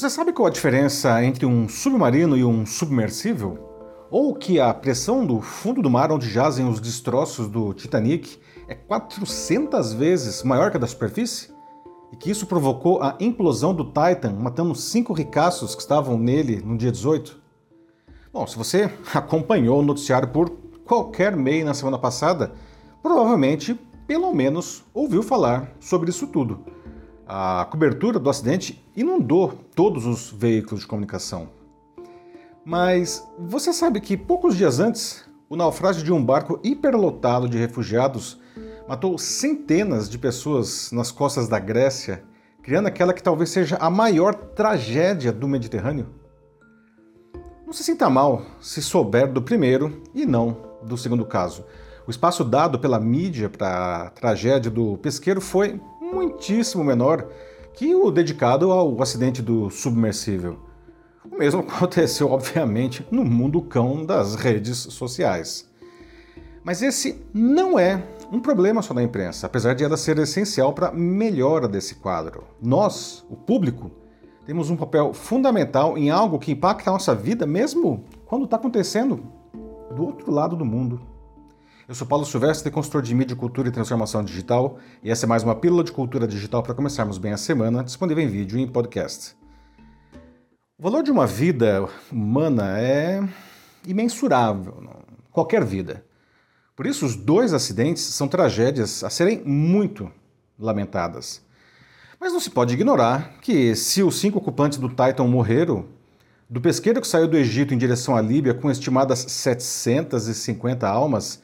Você sabe qual a diferença entre um submarino e um submersível? Ou que a pressão do fundo do mar onde jazem os destroços do Titanic é 400 vezes maior que a da superfície? E que isso provocou a implosão do Titan, matando cinco ricaços que estavam nele no dia 18? Bom, se você acompanhou o noticiário por qualquer meio na semana passada, provavelmente, pelo menos, ouviu falar sobre isso tudo a cobertura do acidente inundou todos os veículos de comunicação. Mas você sabe que poucos dias antes, o naufrágio de um barco hiperlotado de refugiados matou centenas de pessoas nas costas da Grécia, criando aquela que talvez seja a maior tragédia do Mediterrâneo? Não se sinta mal se souber do primeiro e não do segundo caso. O espaço dado pela mídia para a tragédia do pesqueiro foi muitíssimo menor que o dedicado ao acidente do submersível. O mesmo aconteceu, obviamente, no mundo cão das redes sociais. Mas esse não é um problema só da imprensa, apesar de ela ser essencial para a melhora desse quadro. Nós, o público, temos um papel fundamental em algo que impacta a nossa vida, mesmo quando está acontecendo do outro lado do mundo. Eu sou Paulo Silvestre, consultor de mídia, cultura e transformação digital, e essa é mais uma pílula de cultura digital para começarmos bem a semana, disponível em vídeo e em podcast. O valor de uma vida humana é imensurável, qualquer vida. Por isso, os dois acidentes são tragédias a serem muito lamentadas. Mas não se pode ignorar que, se os cinco ocupantes do Titan morreram, do pesqueiro que saiu do Egito em direção à Líbia com estimadas 750 almas,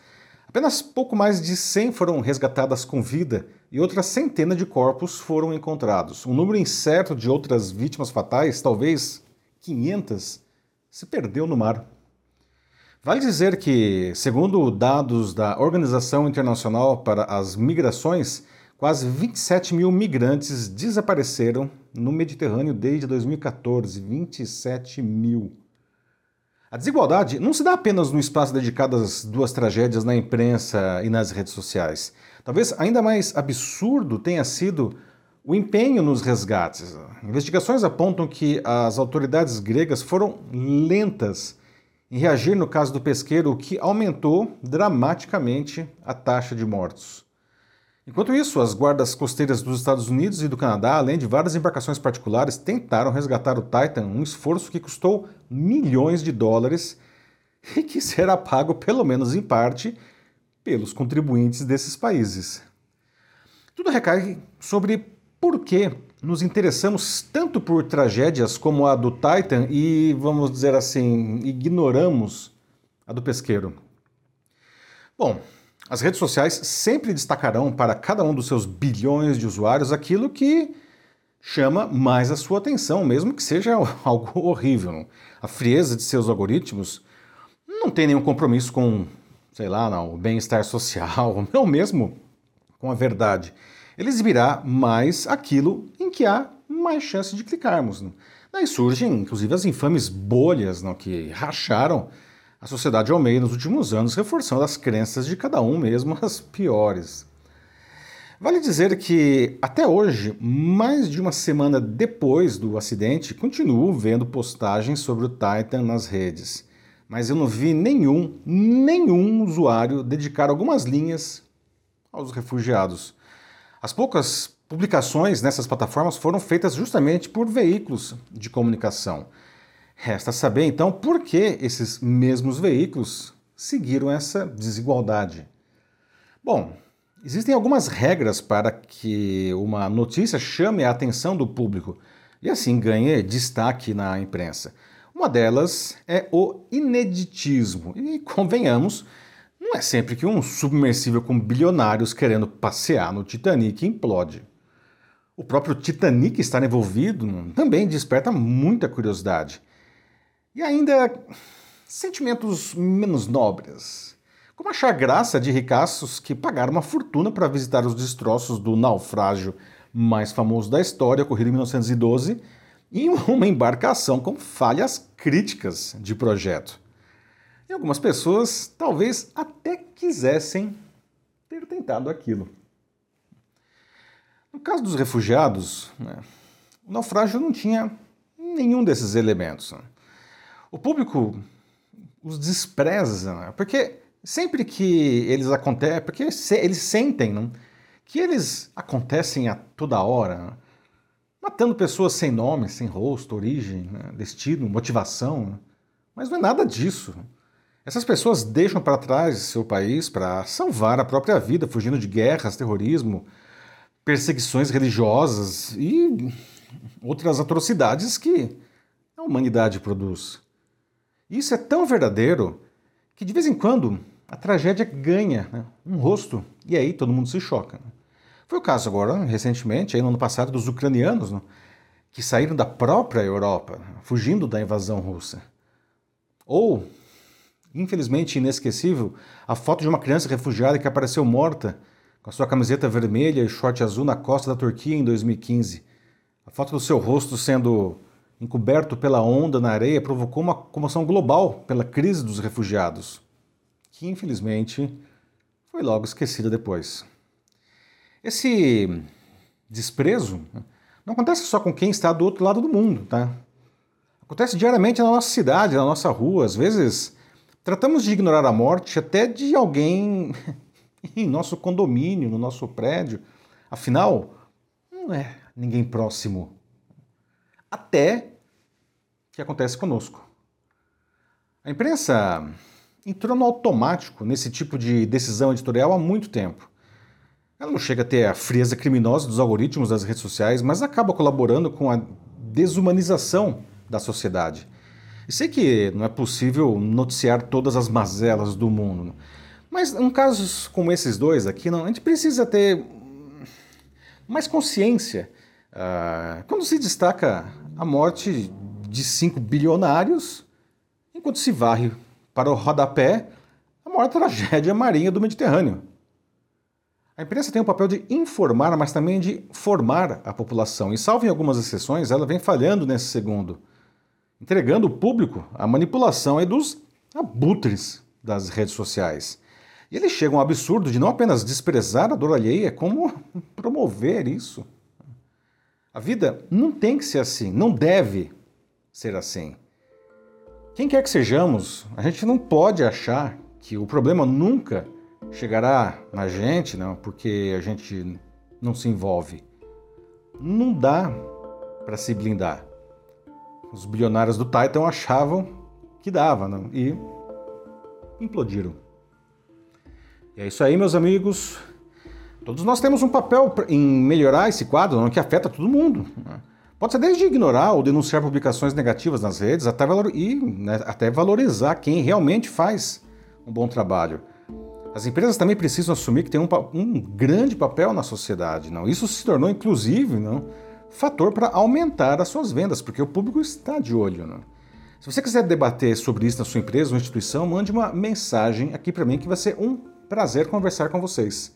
Apenas pouco mais de 100 foram resgatadas com vida e outra centena de corpos foram encontrados. Um número incerto de outras vítimas fatais, talvez 500, se perdeu no mar. Vale dizer que, segundo dados da Organização Internacional para as Migrações, quase 27 mil migrantes desapareceram no Mediterrâneo desde 2014. 27 mil. A desigualdade não se dá apenas no espaço dedicado às duas tragédias na imprensa e nas redes sociais. Talvez ainda mais absurdo tenha sido o empenho nos resgates. Investigações apontam que as autoridades gregas foram lentas em reagir no caso do pesqueiro, o que aumentou dramaticamente a taxa de mortos. Enquanto isso, as guardas costeiras dos Estados Unidos e do Canadá, além de várias embarcações particulares, tentaram resgatar o Titan, um esforço que custou milhões de dólares e que será pago, pelo menos em parte, pelos contribuintes desses países. Tudo recai sobre por que nos interessamos tanto por tragédias como a do Titan e, vamos dizer assim, ignoramos a do pesqueiro. Bom, as redes sociais sempre destacarão para cada um dos seus bilhões de usuários aquilo que chama mais a sua atenção, mesmo que seja algo horrível. A frieza de seus algoritmos não tem nenhum compromisso com, sei lá, não, o bem-estar social, não mesmo com a verdade. Ele exibirá mais aquilo em que há mais chance de clicarmos. Daí surgem, inclusive, as infames bolhas não, que racharam a sociedade ao meio nos últimos anos, reforçando as crenças de cada um, mesmo as piores. Vale dizer que, até hoje, mais de uma semana depois do acidente, continuo vendo postagens sobre o Titan nas redes. Mas eu não vi nenhum, nenhum usuário dedicar algumas linhas aos refugiados. As poucas publicações nessas plataformas foram feitas justamente por veículos de comunicação. Resta saber então por que esses mesmos veículos seguiram essa desigualdade. Bom, existem algumas regras para que uma notícia chame a atenção do público e assim ganhe destaque na imprensa. Uma delas é o ineditismo. E convenhamos, não é sempre que um submersível com bilionários querendo passear no Titanic implode. O próprio Titanic estar envolvido também desperta muita curiosidade. E ainda sentimentos menos nobres, como achar graça de ricaços que pagaram uma fortuna para visitar os destroços do naufrágio mais famoso da história, ocorrido em 1912, em uma embarcação com falhas críticas de projeto. E algumas pessoas talvez até quisessem ter tentado aquilo. No caso dos refugiados, né, o naufrágio não tinha nenhum desses elementos. O público os despreza, né? porque sempre que eles acontecem, porque se, eles sentem não? que eles acontecem a toda hora, né? matando pessoas sem nome, sem rosto, origem, né? destino, motivação. Né? Mas não é nada disso. Essas pessoas deixam para trás seu país para salvar a própria vida, fugindo de guerras, terrorismo, perseguições religiosas e outras atrocidades que a humanidade produz. Isso é tão verdadeiro que de vez em quando a tragédia ganha né, um rosto e aí todo mundo se choca. Né? Foi o caso agora, recentemente, aí no ano passado, dos ucranianos né, que saíram da própria Europa, fugindo da invasão russa. Ou, infelizmente inesquecível, a foto de uma criança refugiada que apareceu morta com a sua camiseta vermelha e short azul na costa da Turquia em 2015. A foto do seu rosto sendo encoberto pela onda na areia provocou uma comoção global pela crise dos refugiados, que infelizmente foi logo esquecida depois. Esse desprezo não acontece só com quem está do outro lado do mundo, tá? Acontece diariamente na nossa cidade, na nossa rua. Às vezes, tratamos de ignorar a morte até de alguém em nosso condomínio, no nosso prédio. Afinal, não é ninguém próximo. Até que acontece conosco. A imprensa entrou no automático nesse tipo de decisão editorial há muito tempo. Ela não chega a ter a frieza criminosa dos algoritmos das redes sociais, mas acaba colaborando com a desumanização da sociedade. E sei que não é possível noticiar todas as mazelas do mundo, mas em casos como esses dois aqui, não, a gente precisa ter mais consciência uh, quando se destaca a morte de cinco bilionários, enquanto se varre para o rodapé a maior tragédia marinha do Mediterrâneo. A imprensa tem o papel de informar, mas também de formar a população, e salvo em algumas exceções, ela vem falhando nesse segundo, entregando o público à manipulação dos abutres das redes sociais. E eles chegam ao absurdo de não apenas desprezar a dor alheia, como promover isso. A vida não tem que ser assim, não deve ser assim. Quem quer que sejamos, a gente não pode achar que o problema nunca chegará na gente, não, porque a gente não se envolve. Não dá para se blindar. Os bilionários do Titan achavam que dava não? e implodiram. E é isso aí, meus amigos. Todos nós temos um papel em melhorar esse quadro, não, que afeta todo mundo. Né? Pode ser desde ignorar ou denunciar publicações negativas nas redes até valor, e né, até valorizar quem realmente faz um bom trabalho. As empresas também precisam assumir que tem um, um grande papel na sociedade. Não? Isso se tornou, inclusive, não, fator para aumentar as suas vendas, porque o público está de olho. Não? Se você quiser debater sobre isso na sua empresa ou instituição, mande uma mensagem aqui para mim que vai ser um prazer conversar com vocês.